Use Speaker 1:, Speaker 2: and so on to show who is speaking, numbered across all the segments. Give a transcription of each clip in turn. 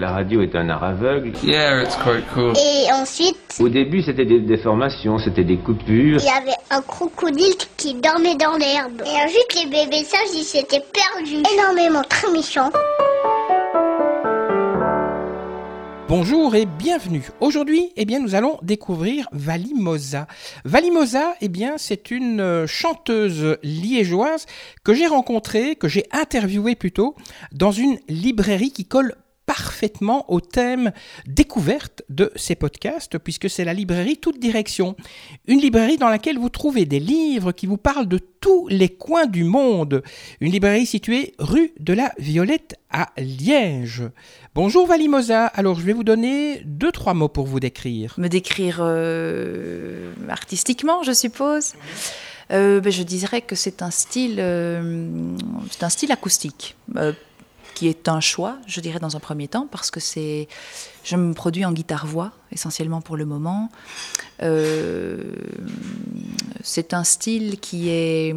Speaker 1: La radio est un art aveugle.
Speaker 2: Yeah, it's quite cool.
Speaker 3: Et ensuite,
Speaker 1: Au début, c'était des déformations, c'était des coupures.
Speaker 3: il y avait un crocodile qui dormait dans l'herbe. Et ensuite, les bébés sages, ils s'étaient perdus. Énormément, très méchants.
Speaker 4: Bonjour et bienvenue. Aujourd'hui, eh bien, nous allons découvrir Valimosa. Valimosa, eh bien, c'est une euh, chanteuse liégeoise que j'ai rencontrée, que j'ai interviewée plutôt, dans une librairie qui colle parfaitement au thème découverte de ces podcasts, puisque c'est la librairie Toute Direction. Une librairie dans laquelle vous trouvez des livres qui vous parlent de tous les coins du monde. Une librairie située rue de la Violette à Liège. Bonjour Valimosa, alors je vais vous donner deux, trois mots pour vous décrire.
Speaker 5: Me décrire euh, artistiquement, je suppose. Euh, ben, je dirais que c'est un style, euh, c'est un style acoustique, qui est un choix, je dirais dans un premier temps, parce que c'est, je me produis en guitare-voix essentiellement pour le moment. Euh, c'est un style qui est,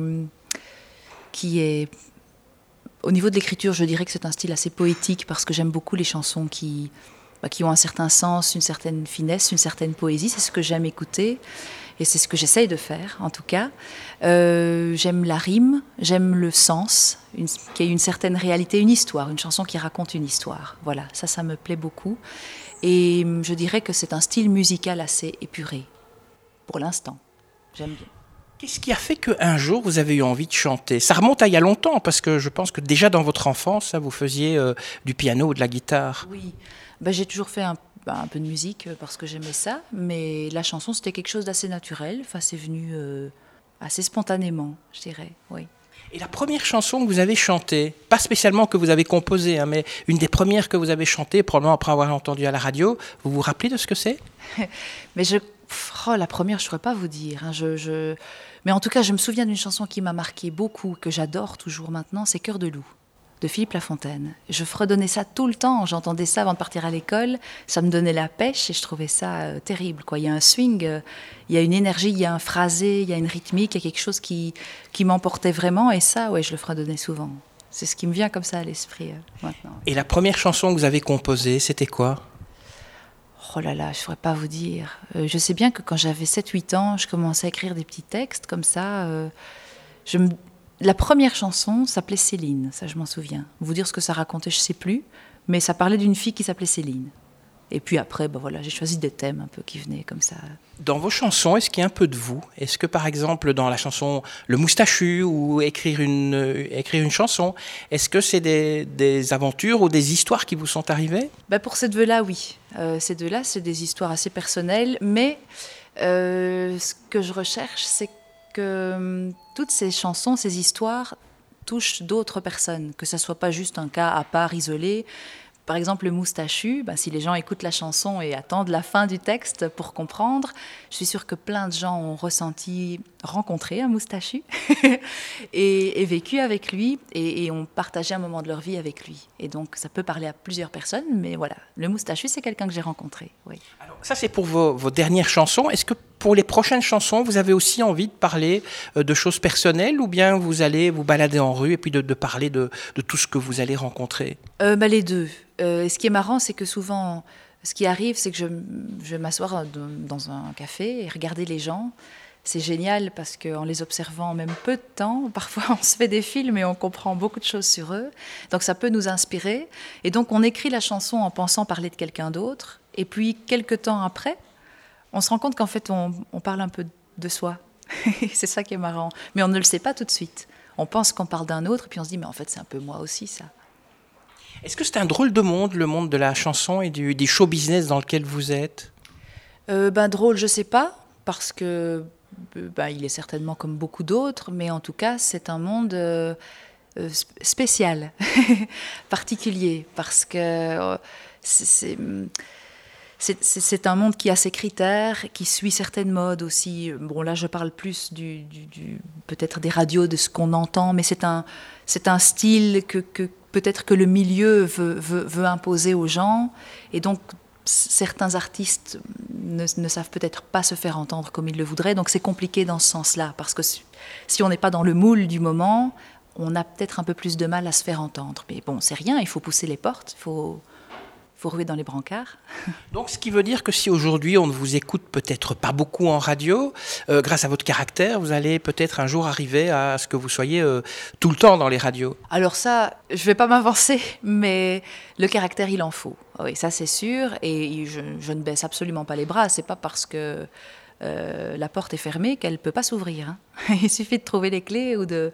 Speaker 5: qui est, au niveau de l'écriture, je dirais que c'est un style assez poétique parce que j'aime beaucoup les chansons qui, bah, qui ont un certain sens, une certaine finesse, une certaine poésie. C'est ce que j'aime écouter et c'est ce que j'essaye de faire en tout cas. Euh, j'aime la rime, j'aime le sens, y ait une certaine réalité, une histoire, une chanson qui raconte une histoire. Voilà, ça, ça me plaît beaucoup. Et hum, je dirais que c'est un style musical assez épuré, pour l'instant. J'aime bien.
Speaker 4: Qu'est-ce qui a fait qu'un jour vous avez eu envie de chanter? Ça remonte à il y a longtemps, parce que je pense que déjà dans votre enfance, vous faisiez euh, du piano ou de la guitare.
Speaker 5: Oui, ben, j'ai toujours fait un, ben, un peu de musique euh, parce que j'aimais ça, mais la chanson c'était quelque chose d'assez naturel. Enfin, c'est venu euh, assez spontanément, je dirais. Oui.
Speaker 4: Et la première chanson que vous avez chantée, pas spécialement que vous avez composée, hein, mais une des premières que vous avez chantées, probablement après avoir entendu à la radio, vous vous rappelez de ce que c'est?
Speaker 5: Mais je, oh, la première, je ne saurais pas vous dire. hein, je, je- Mais en tout cas, je me souviens d'une chanson qui m'a marqué beaucoup, que j'adore toujours maintenant, c'est Cœur de loup de Philippe Lafontaine. Je fredonnais ça tout le temps, j'entendais ça avant de partir à l'école, ça me donnait la pêche et je trouvais ça euh, terrible. Quoi. Il y a un swing, euh, il y a une énergie, il y a un phrasé, il y a une rythmique, il y a quelque chose qui, qui m'emportait vraiment et ça, ouais, je le fredonnais souvent. C'est ce qui me vient comme ça à l'esprit euh, maintenant.
Speaker 4: Et la première chanson que vous avez composée, c'était quoi?
Speaker 5: Oh là là, je ne saurais pas vous dire. Je sais bien que quand j'avais 7-8 ans, je commençais à écrire des petits textes comme ça. je me- La première chanson s'appelait Céline, ça je m'en souviens. Vous dire ce que ça racontait, je ne sais plus, mais ça parlait d'une fille qui s'appelait Céline. Et puis après, ben voilà, j'ai choisi des thèmes un peu qui venaient comme ça.
Speaker 4: Dans vos chansons, est-ce qu'il y a un peu de vous? Est-ce que par exemple dans la chanson Le Moustachu ou écrire une, euh, écrire une chanson, est-ce que c'est des, des aventures ou des histoires qui vous sont arrivées?
Speaker 5: Ben, pour ces deux-là, oui. Euh, ces deux-là, c'est des histoires assez personnelles, mais euh, ce que je recherche, c'est que hum, toutes ces chansons, ces histoires touchent d'autres personnes, que ce soit pas juste un cas à part isolé. Par exemple, le moustachu, ben, si les gens écoutent la chanson et attendent la fin du texte pour comprendre, je suis sûre que plein de gens ont ressenti, rencontré un moustachu et, vécu avec lui et, et ont partagé un moment de leur vie avec lui. Et donc, ça peut parler à plusieurs personnes, mais voilà, le moustachu, c'est quelqu'un que j'ai rencontré. Oui.
Speaker 4: Alors, Ça c'est pour vos, vos dernières chansons. Est-ce que pour les prochaines chansons, vous avez aussi envie de parler euh, de choses personnelles ou bien vous allez vous balader en rue et puis de, parler de, tout ce que vous allez rencontrer?
Speaker 5: Euh, bah, les deux. Euh, ce qui est marrant, c'est que souvent, ce qui arrive, c'est que je, vais m'asseoir dans dans un café et regarder les gens. C'est génial parce qu'en les observant en même peu de temps, parfois on se fait des films et on comprend beaucoup de choses sur eux. Donc ça peut nous inspirer. Et donc on écrit la chanson en pensant parler de quelqu'un d'autre. Et puis quelques temps après, on se rend compte qu'en fait on, on parle un peu de soi. c'est ça qui est marrant. Mais on ne le sait pas tout de suite. On pense qu'on parle d'un autre, puis on se dit, mais en fait c'est un peu moi aussi ça.
Speaker 4: Est-ce que c'est un drôle de monde, le monde de la chanson et du, du show business dans lequel vous êtes?
Speaker 5: Euh, ben, drôle, je sais pas, parce que euh, ben, il est certainement comme beaucoup d'autres, mais en tout cas, c'est un monde euh, euh, sp- spécial, particulier, parce que euh, c'est- c'est un monde qui a ses critères, qui suit certaines modes aussi. Bon, là, je parle plus du, peut-être des radios, de ce qu'on entend, mais c'est un, c'est un style que, peut-être que le milieu veut, veut- imposer aux gens. Et donc, certains artistes ne, ne savent peut-être pas se faire entendre comme ils le voudraient. Donc, c'est compliqué dans ce sens-là, parce que si, si on n'est pas dans le moule du moment, on a peut-être un peu plus de mal à se faire entendre. Mais bon, c'est rien, il faut pousser les portes, il faut, faut ruer dans les brancards.
Speaker 4: Donc, ce qui veut dire que si aujourd'hui on ne vous écoute peut-être pas beaucoup en radio, euh, grâce à votre caractère, vous allez peut-être un jour arriver à ce que vous soyez euh, tout le temps dans les radios.
Speaker 5: Alors ça, je vais pas m'avancer, mais le caractère, il en faut. Oui, ça c'est sûr, et je, je, ne baisse absolument pas les bras. C'est pas parce que euh, la porte est fermée qu'elle peut pas s'ouvrir. Hein. il suffit de trouver les clés ou de,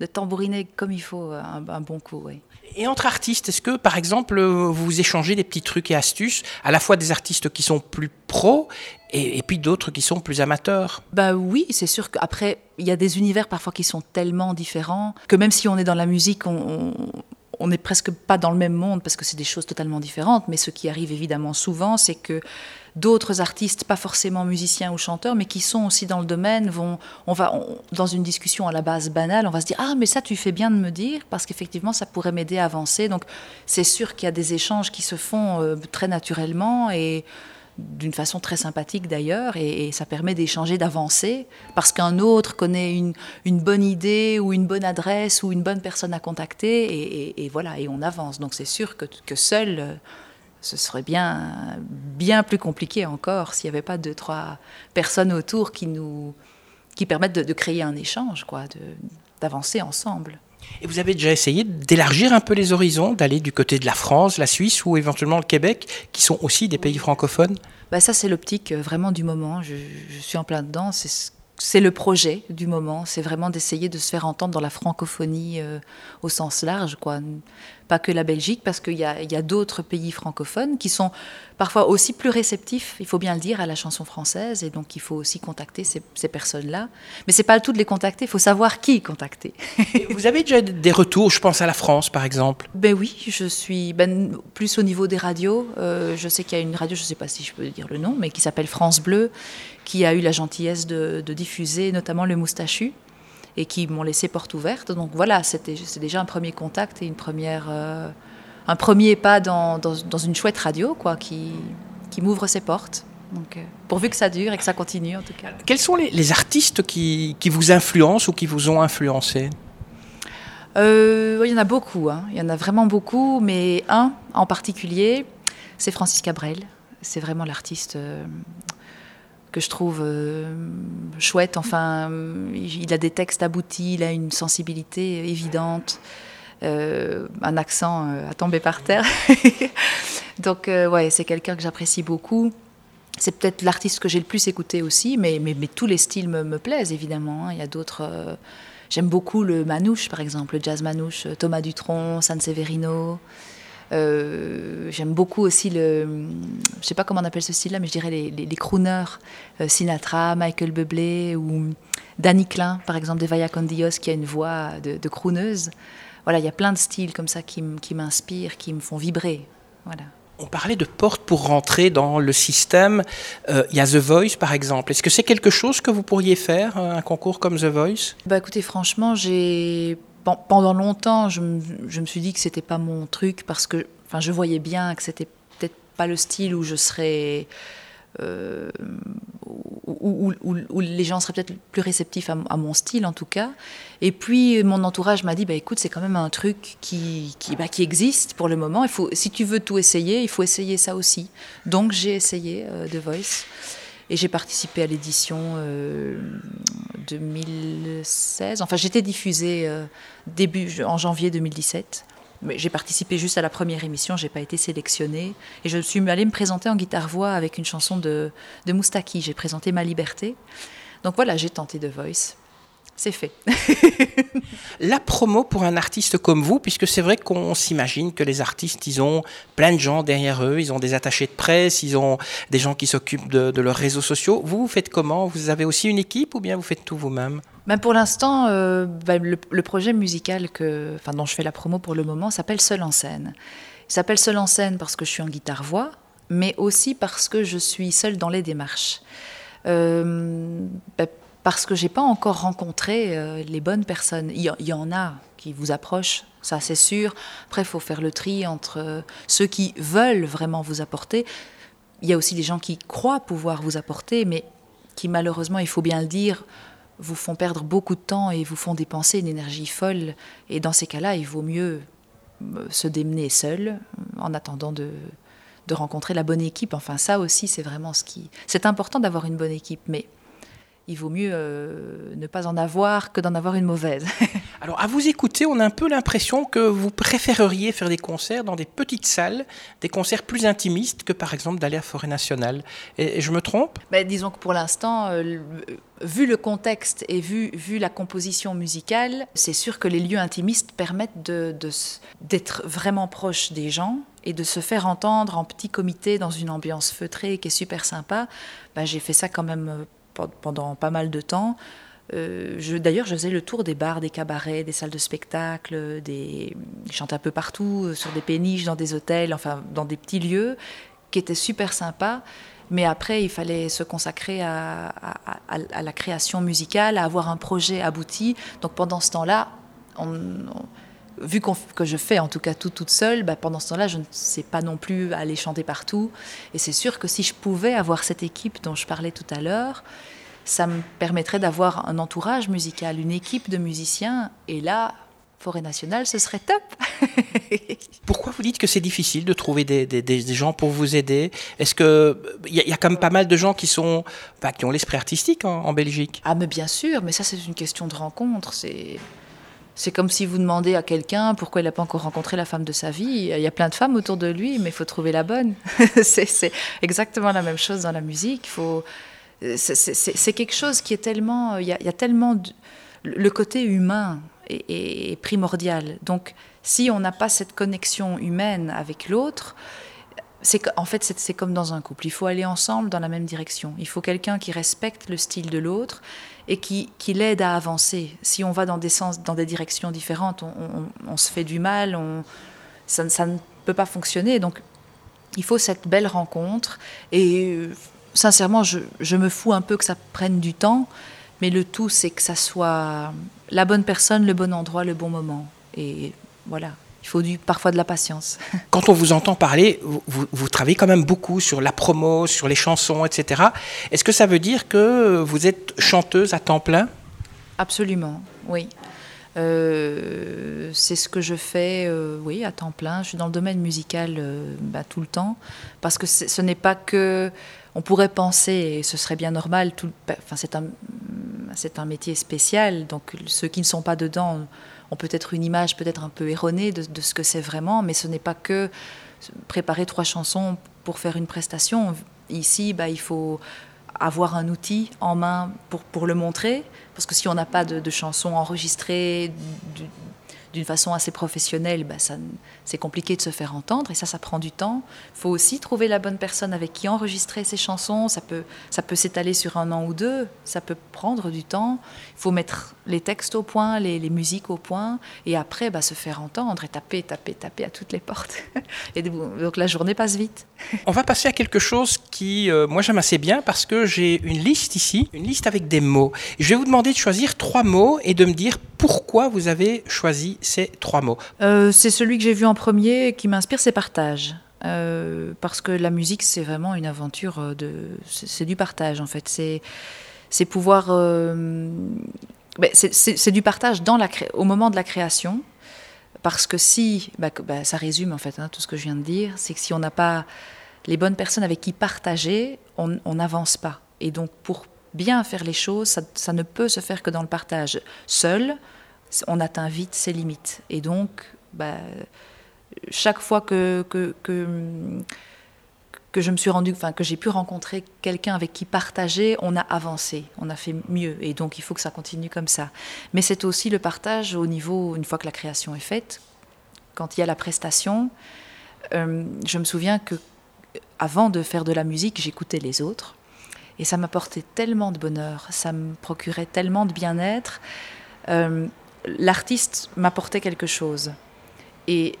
Speaker 5: de tambouriner comme il faut un, un bon coup. Oui.
Speaker 4: Et entre artistes, est-ce que par exemple vous échangez des petits trucs et astuces, à la fois des artistes qui sont plus pros et, et puis d'autres qui sont plus amateurs?
Speaker 5: Bah oui, c'est sûr qu'après, il y a des univers parfois qui sont tellement différents que même si on est dans la musique, on, on n'est presque pas dans le même monde parce que c'est des choses totalement différentes. Mais ce qui arrive évidemment souvent, c'est que d'autres artistes, pas forcément musiciens ou chanteurs, mais qui sont aussi dans le domaine, vont, on va, on, dans une discussion à la base banale, on va se dire ah mais ça tu fais bien de me dire parce qu'effectivement ça pourrait m'aider à avancer. Donc c'est sûr qu'il y a des échanges qui se font euh, très naturellement et d'une façon très sympathique d'ailleurs, et, ça permet d'échanger, d'avancer, parce qu'un autre connaît une, bonne idée ou une bonne adresse ou une bonne personne à contacter, et, voilà, et on avance. Donc c'est sûr que, que seul, ce serait bien, bien plus compliqué encore s'il n'y avait pas deux, trois personnes autour qui nous qui permettent de, de créer un échange, quoi, d'avancer ensemble.
Speaker 4: Et vous avez déjà essayé d'élargir un peu les horizons, d'aller du côté de la France, la Suisse ou éventuellement le Québec, qui sont aussi des pays francophones?
Speaker 5: Bah Ça, c'est l'optique vraiment du moment. Je, suis en plein dedans. Le projet du moment. C'est vraiment d'essayer de se faire entendre dans la francophonie euh, au sens large. Quoi. Pas que la Belgique, parce qu'il y a, a d'autres pays francophones qui sont parfois aussi plus réceptifs, il faut bien le dire, à la chanson française. Et donc, il faut aussi contacter ces, ces personnes-là. Mais c'est pas le tout de les contacter, il faut savoir qui contacter.
Speaker 4: vous avez déjà des retours, je pense à la France, par exemple?
Speaker 5: Ben oui, je suis ben, plus au niveau des radios. Euh, je sais qu'il y a une radio, je ne sais pas si je peux dire le nom, mais qui s'appelle France Bleu, qui a eu la gentillesse de, de diffuser notamment le moustachu et qui m'ont laissé porte ouverte. Donc voilà, c'est déjà un premier contact et une première, euh, un premier pas dans, dans, dans, une chouette radio quoi, qui, qui m'ouvre ses portes. Donc, euh, pourvu que ça dure et que ça continue en tout cas.
Speaker 4: Quels sont les, les artistes qui, qui, vous influencent ou qui vous ont influencé?
Speaker 5: Euh, Il y en a beaucoup, hein. il y en a vraiment beaucoup, mais un en particulier, c'est Francis Cabrel. C'est vraiment l'artiste que je trouve euh, chouette. Enfin, il a des textes aboutis, il a une sensibilité évidente, euh, un accent euh, à tomber par terre. Donc, ouais, c'est quelqu'un que j'apprécie beaucoup. C'est peut-être l'artiste que j'ai le plus écouté aussi, mais, mais, tous les styles me, me plaisent évidemment. Hein. Il y a d'autres. J'aime beaucoup le manouche, par exemple, le jazz manouche, Thomas Dutronc, San Severino. Euh, J'aime beaucoup aussi le, je sais pas comment on appelle ce style-là, mais je dirais les, les, les crooners, euh, Sinatra, Michael Bublé ou Danny Klein, par exemple, de Vaya con Dios, qui a une voix de, de crooneuse. Voilà, il y a plein de styles comme ça qui, qui m'inspirent, qui me font vibrer. Voilà.
Speaker 4: On parlait de porte pour rentrer dans le système. Euh, il y a The Voice, par exemple. Est-ce que c'est quelque chose que vous pourriez faire, un concours comme The Voice?
Speaker 5: Bah, Écoutez, franchement, j'ai pendant longtemps, je me, suis dit que c'était pas mon truc parce que, enfin, je voyais bien que c'était peut-être pas le style où je serais, euh, où, les gens seraient peut-être plus réceptifs à, à, mon style en tout cas. Et puis mon entourage m'a dit, bah écoute, c'est quand même un truc qui, qui, bah, qui existe pour le moment. Il faut, si tu veux tout essayer, il faut essayer ça aussi. Donc j'ai essayé euh, The Voice. Et j'ai participé à l'édition euh, 2016. Enfin, j'étais diffusée euh, début en janvier 2017. Mais j'ai participé juste à la première émission, j'ai pas été sélectionnée. Et je suis allée me présenter en guitare-voix avec une chanson de, de Moustaki. J'ai présenté Ma Liberté. Donc voilà, j'ai tenté The Voice. C'est fait.
Speaker 4: la promo pour un artiste comme vous, puisque c'est vrai qu'on s'imagine que les artistes, ils ont plein de gens derrière eux, ils ont des attachés de presse, ils ont des gens qui s'occupent de, de, leurs réseaux sociaux. Vous, vous faites comment? Vous avez aussi une équipe ou bien vous faites tout vous-même?
Speaker 5: Ben Pour l'instant, euh, ben le, le, projet musical que, enfin, dont je fais la promo pour le moment s'appelle Seul en scène. Il s'appelle Seul en scène parce que je suis en guitare-voix, mais aussi parce que je suis seule dans les démarches. Euh, ben, parce que j'ai pas encore rencontré euh, les bonnes personnes. Il y, en a qui vous approchent, ça c'est sûr. Après, il faut faire le tri entre euh, ceux qui veulent vraiment vous apporter. Il y a aussi des gens qui croient pouvoir vous apporter, mais qui malheureusement, il faut bien le dire, vous font perdre beaucoup de temps et vous font dépenser une énergie folle. Et dans ces cas-là, il vaut mieux euh, se démener seul en attendant de, de rencontrer la bonne équipe. Enfin, ça aussi, c'est vraiment ce qui. C'est important d'avoir une bonne équipe, mais il vaut mieux euh, ne pas en avoir que d'en avoir une mauvaise.
Speaker 4: Alors, à vous écouter, on a un peu l'impression que vous préféreriez faire des concerts dans des petites salles, des concerts plus intimistes que par exemple d'aller à Forêt Nationale. Et, je me trompe?
Speaker 5: Ben, Disons que pour l'instant, euh, vu le contexte et vu, vu la composition musicale, c'est sûr que les lieux intimistes permettent d'être de, vraiment proches des gens et de se faire entendre en petit comité dans une ambiance feutrée qui est super sympa. Ben, J'ai fait ça quand même euh, pendant pas mal de temps. Euh, D'ailleurs, je faisais le tour des bars, des cabarets, des salles de spectacle, je chantais un peu partout, euh, sur des péniches, dans des hôtels, enfin dans des petits lieux qui étaient super sympas. Mais après, il fallait se consacrer à, la création musicale, à avoir un projet abouti. Donc pendant ce temps-là, vu que je fais en tout cas tout toute seule, bah, pendant ce temps-là, je ne sais pas non plus aller chanter partout. Et c'est sûr que si je pouvais avoir cette équipe dont je parlais tout à l'heure, ça me permettrait d'avoir un entourage musical, une équipe de musiciens. Et là, Forêt nationale, ce serait top.
Speaker 4: Pourquoi vous dites que c'est difficile de trouver des, des, gens pour vous aider? Est-ce que il y, a quand même pas mal de gens qui sont, qui ont l'esprit artistique en, en, Belgique?
Speaker 5: Ah, mais bien sûr, mais ça c'est une question de rencontre. C'est c'est comme si vous demandez à quelqu'un pourquoi il n'a pas encore rencontré la femme de sa vie. Il y a plein de femmes autour de lui, mais il faut trouver la bonne. c'est exactement la même chose dans la musique. C'est quelque chose qui est tellement. Il y a, tellement. le côté humain est, primordial. Donc, si on n'a pas cette connexion humaine avec l'autre, c'est en fait c'est comme dans un couple. Il faut aller ensemble dans la même direction. Il faut quelqu'un qui respecte le style de l'autre et qui, qui l'aide à avancer. Si on va dans des sens, dans des directions différentes, on, se fait du mal, on, ça, ne peut pas fonctionner. Donc, il faut cette belle rencontre. Et euh, sincèrement, je, je, me fous un peu que ça prenne du temps, mais le tout, c'est que ça soit la bonne personne, le bon endroit, le bon moment. Et voilà il faut du, parfois de la patience.
Speaker 4: Quand on vous entend parler, vous, vous, travaillez quand même beaucoup sur la promo, sur les chansons, etc. Est-ce que ça veut dire que vous êtes chanteuse à temps plein?
Speaker 5: Absolument, oui. Euh, c'est ce que je fais, euh, oui, à temps plein. Je suis dans le domaine musical euh, bah, tout le temps, parce que ce n'est pas que, on pourrait penser, et ce serait bien normal, tout, enfin, c'est un, c'est un métier spécial, donc ceux qui ne sont pas dedans ont peut-être une image peut-être un peu erronée de, ce que c'est vraiment, mais ce n'est pas que préparer trois chansons pour faire une prestation. Ici, bah, il faut avoir un outil en main pour, le montrer, parce que si on n'a pas de chansons enregistrées, d'une façon assez professionnelle, bah, c'est compliqué de se faire entendre et ça, ça prend du temps. Il faut aussi trouver la bonne personne avec qui enregistrer ses chansons. Ça peut, ça peut s'étaler sur un an ou deux, ça peut prendre du temps. Il faut mettre les textes au point, les, musiques au point et après bah, se faire entendre et taper, taper, taper à toutes les portes. et donc la journée passe vite.
Speaker 4: On va passer à quelque chose qui, euh, moi, j'aime assez bien parce que j'ai une liste ici, une liste avec des mots. Je vais vous demander de choisir trois mots et de me dire pourquoi vous avez choisi ces trois mots
Speaker 5: euh, C'est celui que j'ai vu en premier qui m'inspire, c'est partage. Euh, parce que la musique, c'est vraiment une aventure euh, de. C'est du partage, en fait. C'est pouvoir. Ben, c'est du partage dans la, au moment de la création. Parce que si. Bah, bah, ça résume, en fait, hein, tout ce que je viens de dire. C'est que si on n'a pas les bonnes personnes avec qui partager, on n'avance pas. Et donc, pour bien faire les choses, ça, ne peut se faire que dans le partage. Seul, on atteint vite ses limites. Et donc, bah, chaque fois que, que, que, je me suis rendu, enfin, que j'ai pu rencontrer quelqu'un avec qui partager, on a avancé, on a fait mieux. Et donc, il faut que ça continue comme ça. Mais c'est aussi le partage au niveau, une fois que la création est faite, quand il y a la prestation. Euh, je me souviens que avant de faire de la musique, j'écoutais les autres. Et ça m'apportait tellement de bonheur, ça me procurait tellement de bien-être. Euh, l'artiste m'apportait quelque chose. Et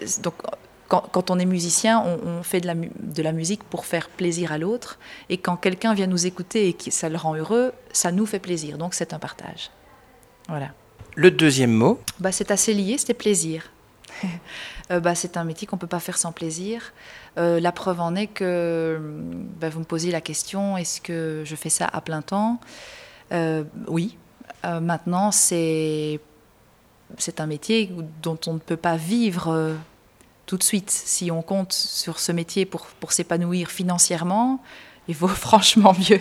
Speaker 5: euh, donc, quand, on est musicien, on, fait de la, de la, musique pour faire plaisir à l'autre. Et quand quelqu'un vient nous écouter et que ça le rend heureux, ça nous fait plaisir. Donc, c'est un partage. Voilà.
Speaker 4: Le deuxième mot
Speaker 5: bah, C'est assez lié, c'était plaisir. Euh, bah, c'est un métier qu'on ne peut pas faire sans plaisir. Euh, la preuve en est que bah, vous me posez la question est-ce que je fais ça à plein temps? Euh, Oui. Maintenant, c'est un métier dont on ne peut pas vivre tout de suite. Si on compte sur ce métier pour, s'épanouir financièrement, il vaut franchement mieux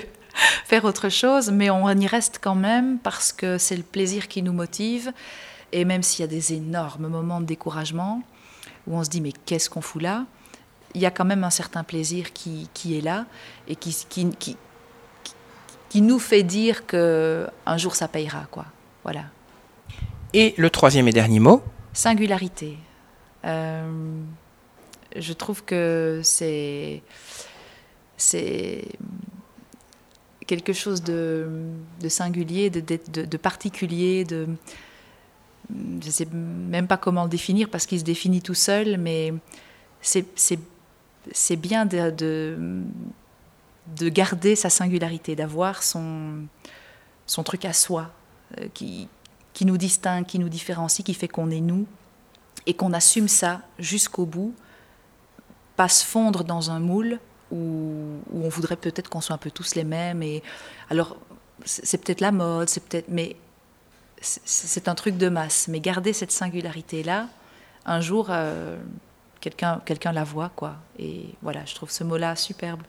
Speaker 5: faire autre chose, mais on y reste quand même parce que c'est le plaisir qui nous motive. Et même s'il y a des énormes moments de découragement, où on se dit mais qu'est-ce qu'on fout là? Il y a quand même un certain plaisir qui, est là et qui, qui nous fait dire que un jour ça payera quoi. Voilà.
Speaker 4: Et le troisième et dernier mot?
Speaker 5: Singularité. Euh, je trouve que c'est c'est quelque chose de, de singulier, de, de, de, particulier, de je sais même pas comment le définir parce qu'il se définit tout seul, mais c'est c'est bien de, de, garder sa singularité, d'avoir son, son truc à soi, euh, qui, qui nous distingue, qui nous différencie, qui fait qu'on est nous, et qu'on assume ça jusqu'au bout, pas se fondre dans un moule où, où on voudrait peut-être qu'on soit un peu tous les mêmes. Et alors, c'est peut-être la mode, c'est peut-être, mais c'est un truc de masse. Mais garder cette singularité là, un jour. Euh, quelqu'un la voit quoi. Et voilà je trouve ce mot là superbe.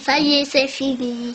Speaker 3: Ça y est c'est fini